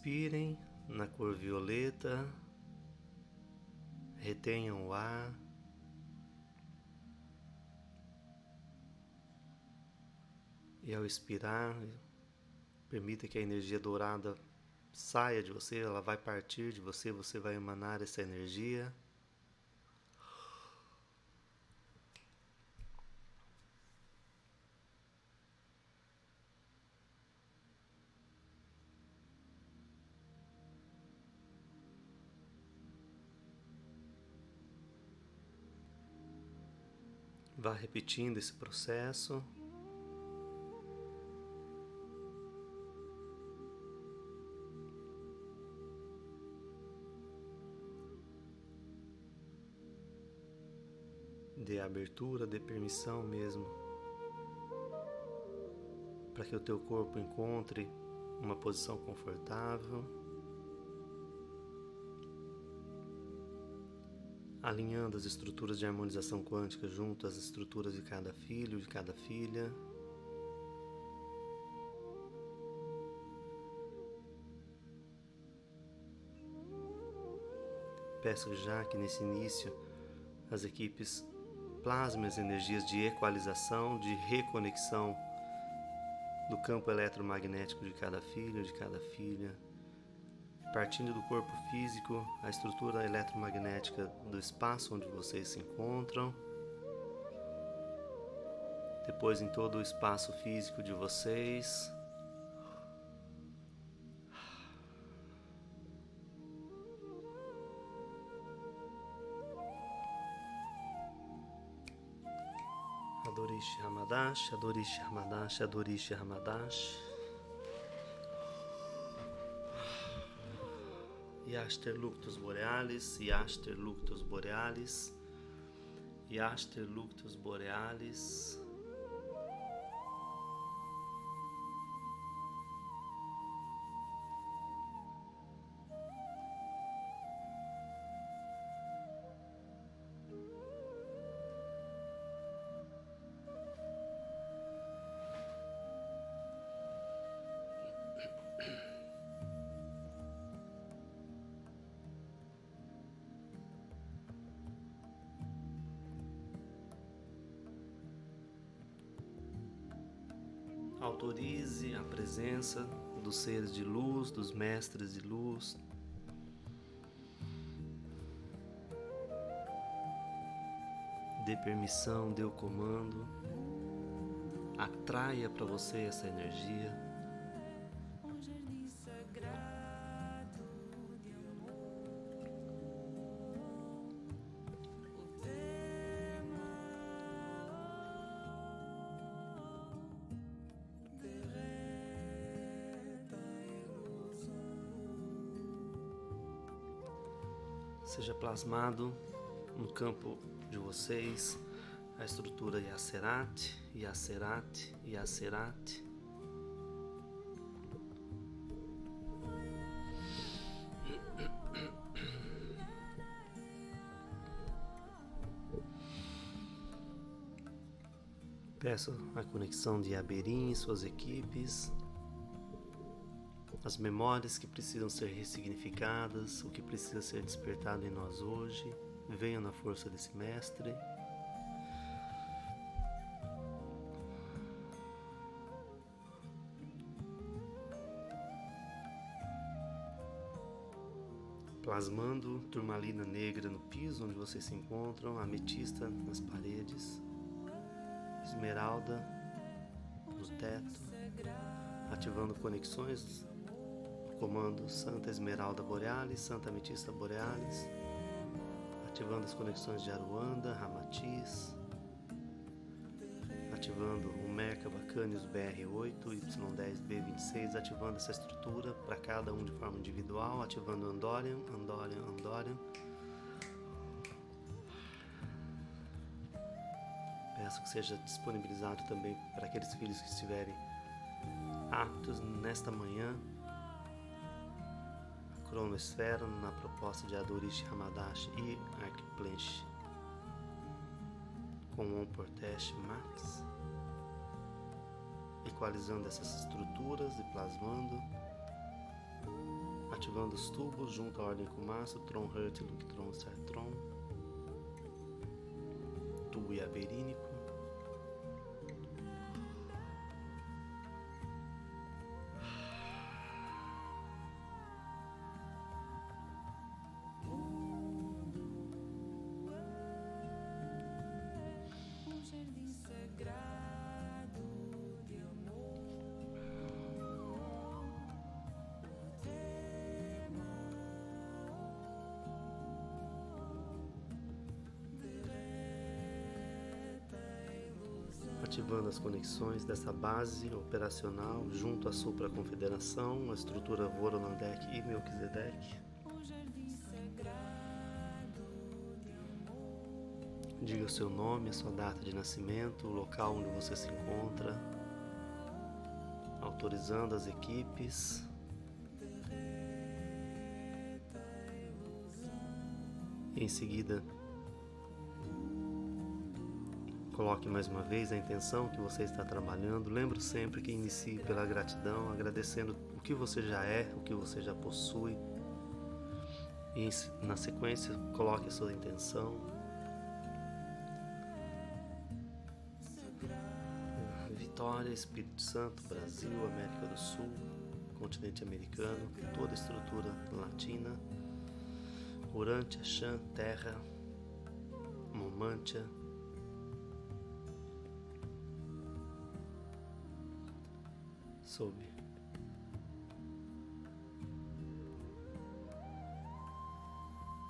Inspirem na cor violeta, retenham o ar. E ao expirar, permita que a energia dourada saia de você, ela vai partir de você, você vai emanar essa energia. Vá repetindo esse processo. Dê abertura, dê permissão mesmo para que o teu corpo encontre uma posição confortável. Alinhando as estruturas de harmonização quântica junto às estruturas de cada filho, de cada filha. Peço já que nesse início as equipes plasmem as energias de equalização, de reconexão do campo eletromagnético de cada filho, de cada filha partindo do corpo físico, a estrutura eletromagnética do espaço onde vocês se encontram, depois em todo o espaço físico de vocês. Adorish Hamadash, Adorish Hamadash, Adorish Hamadash. Yaster luctus borealis, Yaster luctus borealis, Yaster luctus borealis. Autorize a presença dos seres de luz, dos mestres de luz. Dê permissão, dê o comando. Atraia para você essa energia. Plasmado no campo de vocês a estrutura Yacerat, Yacerat, Yacerat. Peço a conexão de Aberim e suas equipes as memórias que precisam ser ressignificadas, o que precisa ser despertado em nós hoje, venham na força desse mestre. Plasmando turmalina negra no piso onde vocês se encontram, ametista nas paredes, esmeralda no teto, ativando conexões comando Santa Esmeralda Borealis, Santa Ametista Borealis, ativando as conexões de Aruanda, Ramatiz, ativando o Merkaba Canis BR8, Y10B26, ativando essa estrutura para cada um de forma individual, ativando Andorian, Andorian, Andorian. Peço que seja disponibilizado também para aqueles filhos que estiverem aptos nesta manhã cronosfera na proposta de Adorish Hamadash e Arcplench com On Portesh Max, equalizando essas estruturas e plasmando Ativando os tubos junto à ordem com massa, Tron Hurt, Luctron, Sartron. Tubo Iaberínico. Ativando as conexões dessa base operacional junto à Supra Confederação, a estrutura Vorolandek e Melquisedeque. Diga o seu nome, a sua data de nascimento, o local onde você se encontra, autorizando as equipes. Em seguida, Coloque mais uma vez a intenção que você está trabalhando. Lembre sempre que inicie pela gratidão, agradecendo o que você já é, o que você já possui. E na sequência, coloque a sua intenção. Vitória, Espírito Santo, Brasil, América do Sul, continente americano, toda a estrutura latina, Urântia, Xan, Terra, Momantia, sob.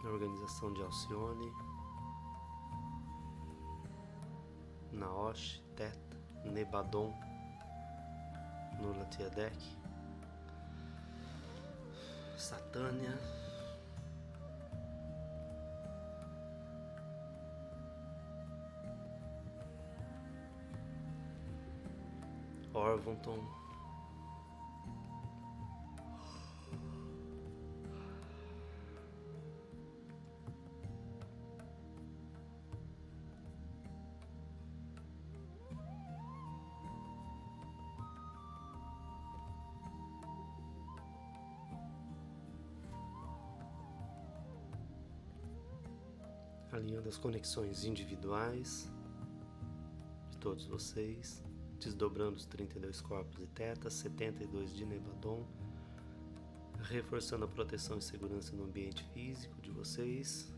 A organização de Alcione, Naosh, Teta, Nebadon, Nurlatiadek, Satânia, Orvonton, alinhando as conexões individuais de todos vocês, desdobrando os 32 corpos de Teta, 72 de Nebadon, reforçando a proteção e segurança no ambiente físico de vocês,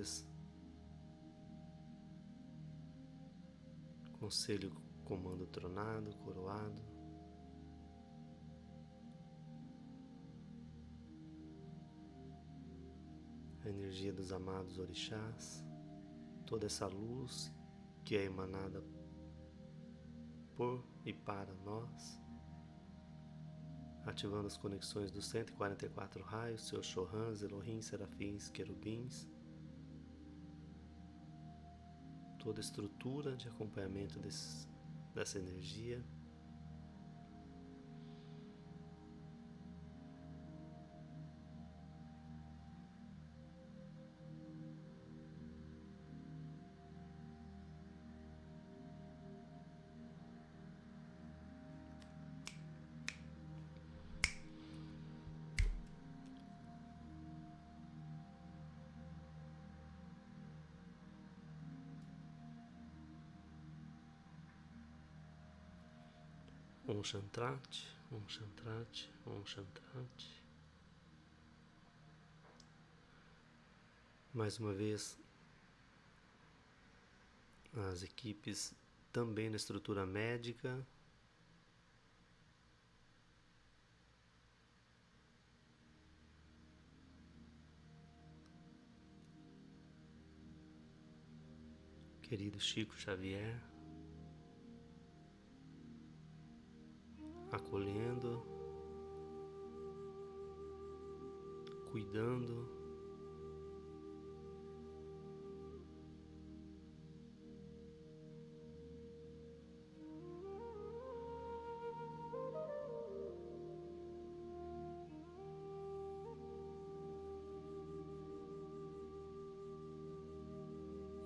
as energias. Conselho comando tronado, coroado. A energia dos amados orixás, toda essa luz que é emanada por e para nós ativando as conexões dos 144 raios, seus Shohans, Elohim, Serafins, Querubins, toda a estrutura de acompanhamento desse, dessa energia. Um chantrate, um chantrate, um chantrate. Mais uma vez, as equipes também na estrutura médica. Querido Chico Xavier. acolhendo, cuidando.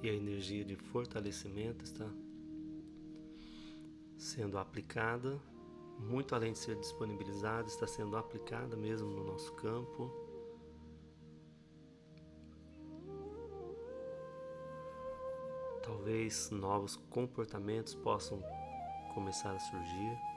E a energia de fortalecimento está sendo aplicada muito além de ser disponibilizada, está sendo aplicada mesmo no nosso campo. Talvez novos comportamentos possam começar a surgir.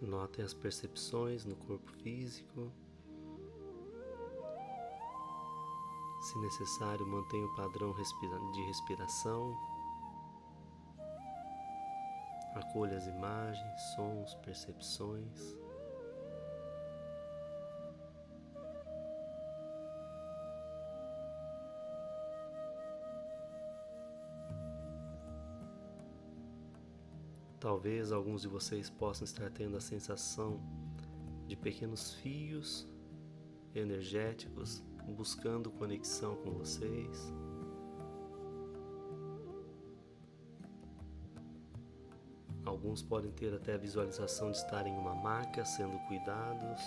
Notem as percepções no corpo físico. Se necessário, mantenha o padrão de respiração. Acolha as imagens, sons, percepções. Talvez alguns de vocês possam estar tendo a sensação de pequenos fios energéticos buscando conexão com vocês. Alguns podem ter até a visualização de estarem em uma maca sendo cuidados.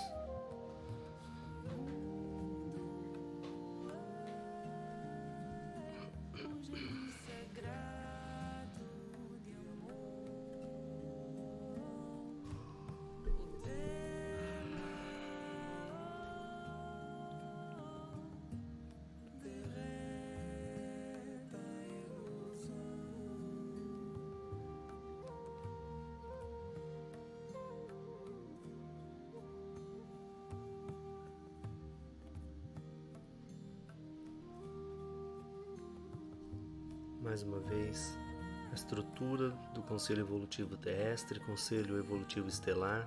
Conselho Evolutivo Terrestre, Conselho Evolutivo Estelar.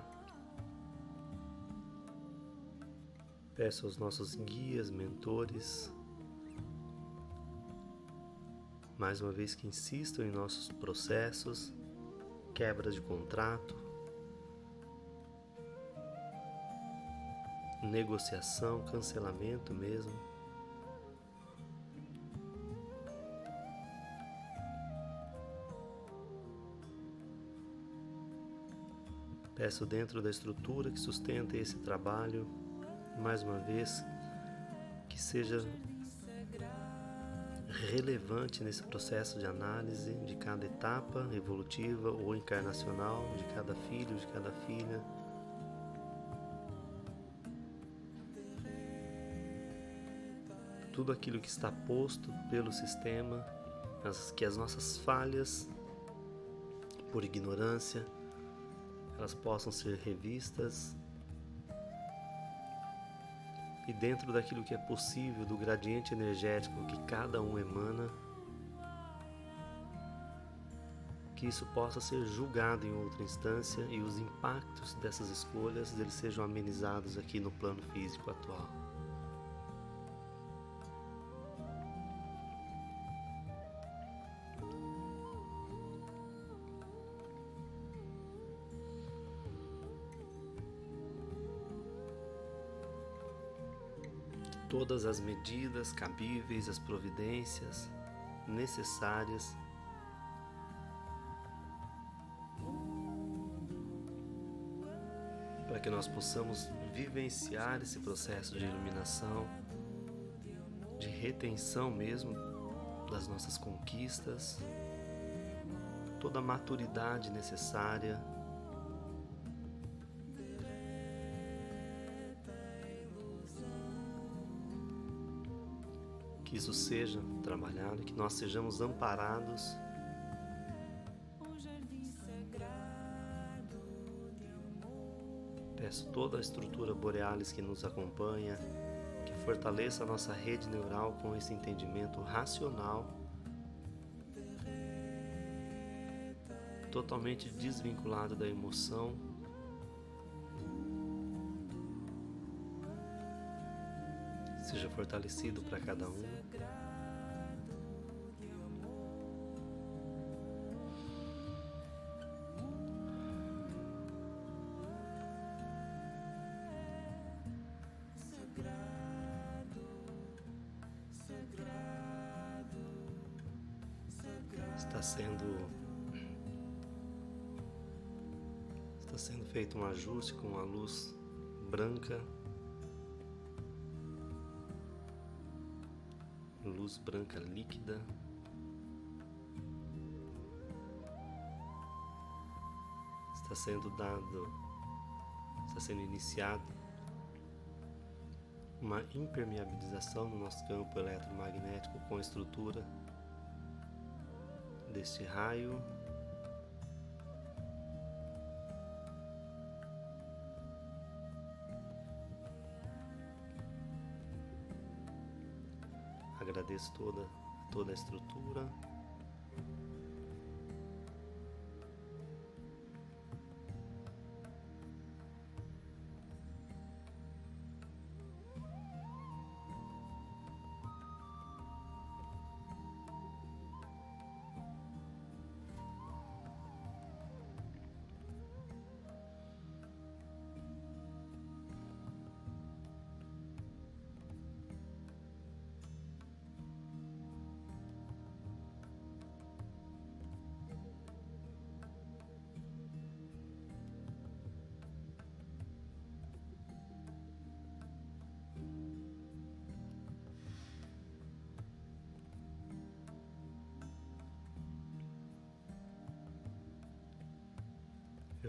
Peço aos nossos guias, mentores, mais uma vez que insistam em nossos processos, quebras de contrato, negociação, cancelamento mesmo. Peço dentro da estrutura que sustenta esse trabalho, mais uma vez, que seja relevante nesse processo de análise de cada etapa evolutiva ou encarnacional, de cada filho, de cada filha. Tudo aquilo que está posto pelo sistema, as, que as nossas falhas, por ignorância, elas possam ser revistas e dentro daquilo que é possível, do gradiente energético que cada um emana, que isso possa ser julgado em outra instância e os impactos dessas escolhas eles sejam amenizados aqui no plano físico atual. Todas as medidas cabíveis, as providências necessárias. Para que nós possamos vivenciar esse processo de iluminação, de retenção mesmo das nossas conquistas, toda a maturidade necessária que isso seja trabalhado, que nós sejamos amparados. Peço toda a estrutura borealis que nos acompanha, que fortaleça a nossa rede neural com esse entendimento racional totalmente desvinculado da emoção. Fortalecido para cada um. está sendo está sendo feito um ajuste com a luz branca luz branca líquida está sendo dado está sendo iniciado uma impermeabilização no nosso campo eletromagnético com a estrutura deste raio. Agradeço toda, toda a estrutura.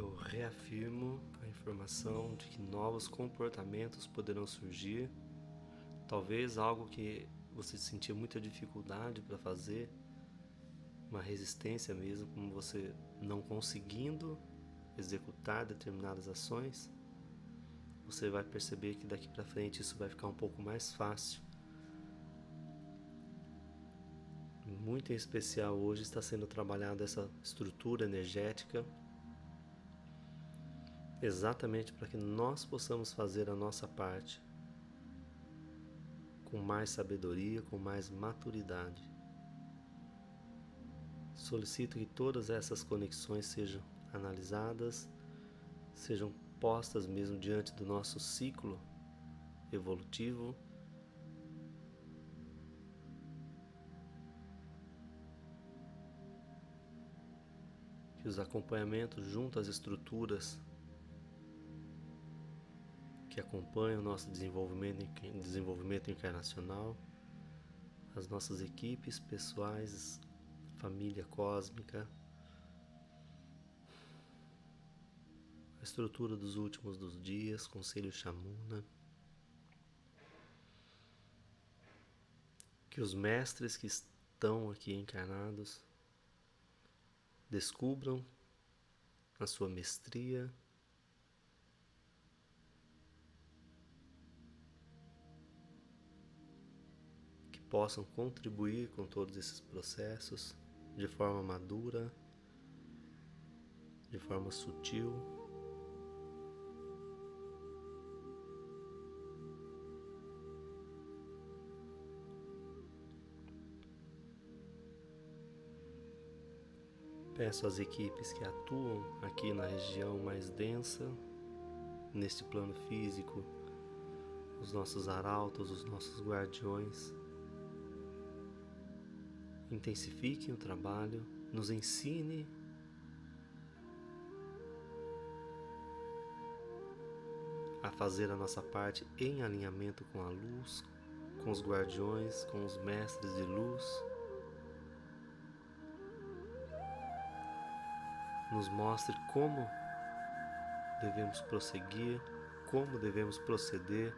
Eu reafirmo a informação de que novos comportamentos poderão surgir, talvez algo que você sentia muita dificuldade para fazer, uma resistência mesmo, como você não conseguindo executar determinadas ações, você vai perceber que daqui para frente isso vai ficar um pouco mais fácil. Muito em especial hoje está sendo trabalhada essa estrutura energética exatamente para que nós possamos fazer a nossa parte com mais sabedoria, com mais maturidade. Solicito que todas essas conexões sejam analisadas, sejam postas mesmo diante do nosso ciclo evolutivo. Que os acompanhamentos junto às estruturas que acompanham o nosso desenvolvimento, desenvolvimento encarnacional, as nossas equipes pessoais, família cósmica, a estrutura dos últimos dos dias, Conselho Chamuna. Que os mestres que estão aqui encarnados descubram a sua mestria possam contribuir com todos esses processos de forma madura, de forma sutil. Peço às equipes que atuam aqui na região mais densa, neste plano físico, os nossos arautos, os nossos guardiões, intensifique o trabalho, nos ensine a fazer a nossa parte em alinhamento com a luz, com os guardiões, com os mestres de luz. Nos mostre como devemos prosseguir, como devemos proceder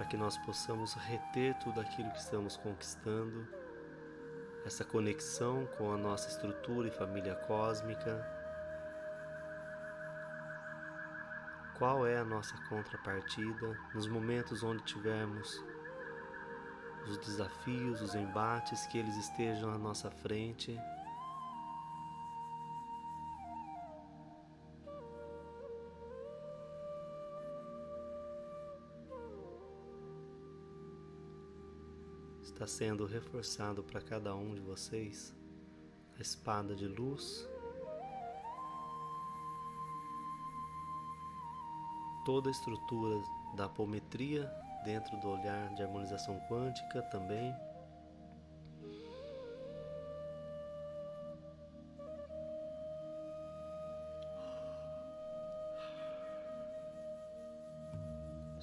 para que nós possamos reter tudo aquilo que estamos conquistando, essa conexão com a nossa estrutura e família cósmica. Qual é a nossa contrapartida nos momentos onde tivermos os desafios, os embates, que eles estejam à nossa frente, está sendo reforçado para cada um de vocês a espada de luz. Toda a estrutura da apometria dentro do olhar de harmonização quântica também.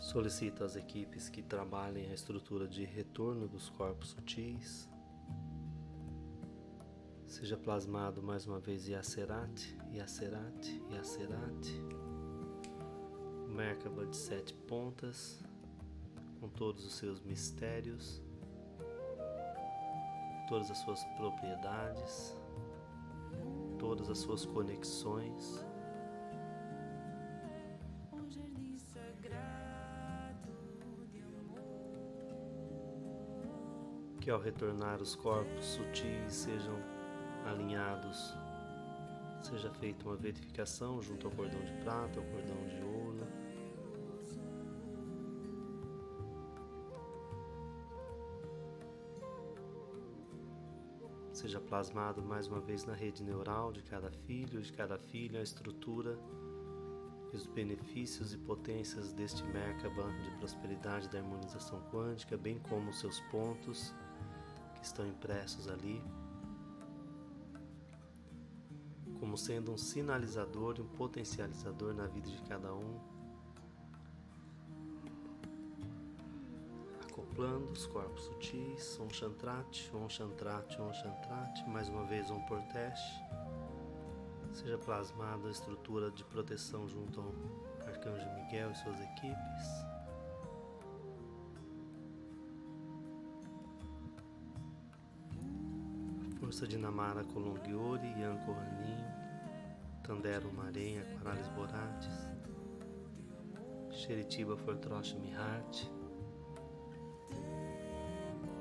Solicito às equipes que trabalhem a estrutura de retorno dos corpos sutis. Seja plasmado mais uma vez Yacerate, Yacerate, Yacerate. Merkaba de sete pontas, com todos os seus mistérios, todas as suas propriedades, todas as suas conexões. Que ao retornar os corpos sutis sejam alinhados, seja feita uma verificação junto ao cordão de prata, ao cordão de ouro. Seja plasmado mais uma vez na rede neural de cada filho, de cada filha, a estrutura e os benefícios e potências deste Merkaba de prosperidade da harmonização quântica, bem como os seus pontos estão impressos ali, como sendo um sinalizador e um potencializador na vida de cada um, acoplando os corpos sutis, um chantrate, um chantrate, um chantrate, mais uma vez um porteste, seja plasmada a estrutura de proteção junto ao Arcanjo Miguel e suas equipes. Força de Namara Colongiori, Yanko Ranin, Tandero Marém, Aquaralis Borates, Sheritiba Fortrosh Mihat,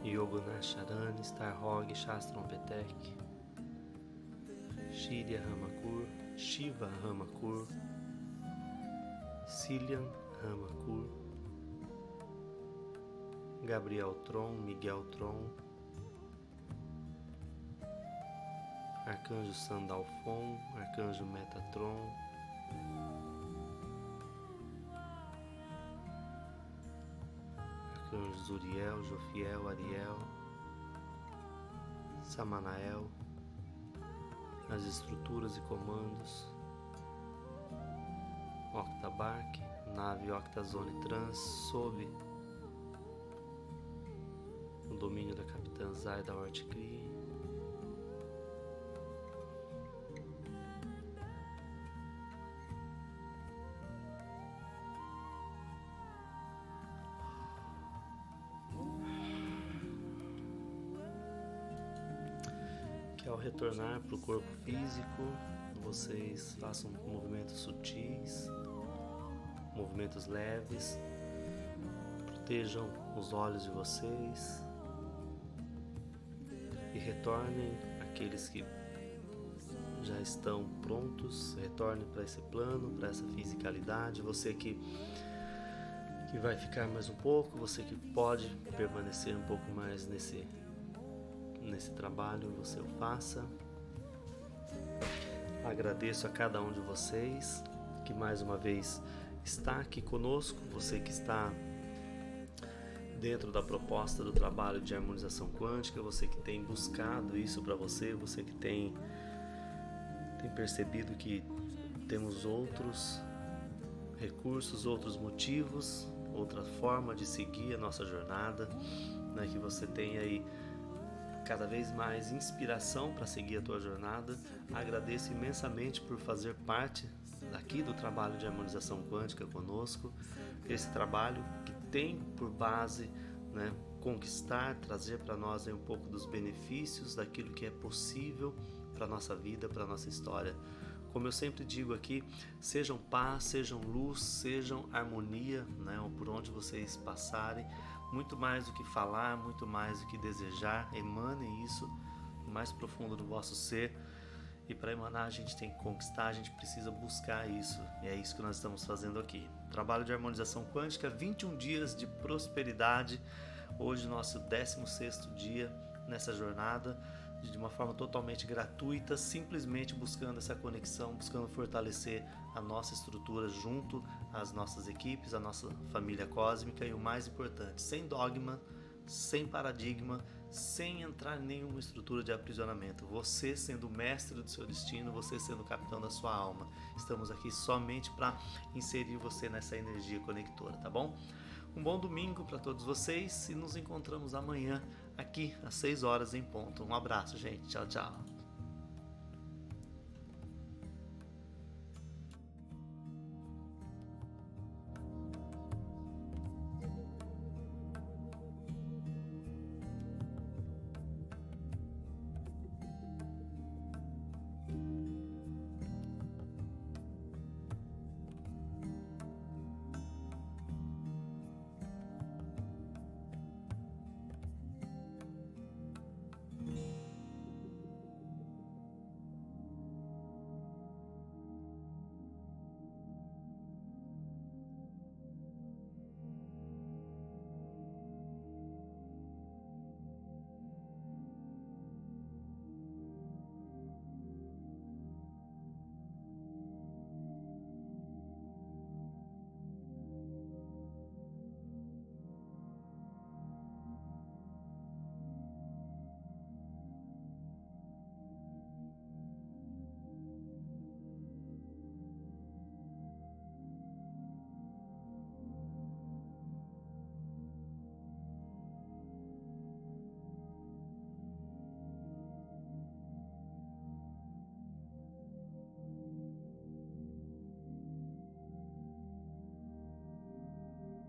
Yoguna Charani, Starhog, Shastron Petek, Shirya Ramakur, Shiva Ramakur, Cilian Ramakur, Gabriel Tron, Miguel Tron, Arcanjo Sandalfon, Arcanjo Metatron, Arcanjo Zuriel, Jofiel, Ariel, Samanael, as estruturas e comandos, Octabark, nave Octazone Trans, sob o domínio da Capitã Zaida Horticri. ao retornar para o corpo físico, vocês façam movimentos sutis, movimentos leves, protejam os olhos de vocês e retornem aqueles que já estão prontos, retornem para esse plano, para essa fisicalidade. Você que que vai ficar mais um pouco, você que pode permanecer um pouco mais nesse nesse trabalho você o faça. Agradeço a cada um de vocês que mais uma vez está aqui conosco, você que está dentro da proposta do trabalho de harmonização quântica, você que tem buscado isso para você, você que tem tem percebido que temos outros recursos, outros motivos, outra forma de seguir a nossa jornada, né, que você tem aí cada vez mais inspiração para seguir a tua jornada. Agradeço imensamente por fazer parte aqui do trabalho de harmonização quântica conosco. Esse trabalho que tem por base né, conquistar, trazer para nós um pouco dos benefícios daquilo que é possível para nossa vida, para nossa história. Como eu sempre digo aqui, sejam paz, sejam luz, sejam harmonia, né, por onde vocês passarem muito mais do que falar, muito mais do que desejar, emane isso no mais profundo do vosso ser. E para emanar, a gente tem que conquistar, a gente precisa buscar isso. E é isso que nós estamos fazendo aqui. Trabalho de harmonização quântica, 21 dias de prosperidade, Hoje, nosso 16 dia nessa jornada, de uma forma totalmente gratuita, simplesmente buscando essa conexão, buscando fortalecer a nossa estrutura junto às nossas equipes, a nossa família cósmica e o mais importante, sem dogma, sem paradigma, sem entrar em nenhuma estrutura de aprisionamento. Você sendo o mestre do seu destino, você sendo o capitão da sua alma. Estamos aqui somente para inserir você nessa energia conectora, tá bom? Um bom domingo para todos vocês e nos encontramos amanhã aqui às 6 horas em ponto. Um abraço, gente. Tchau, tchau.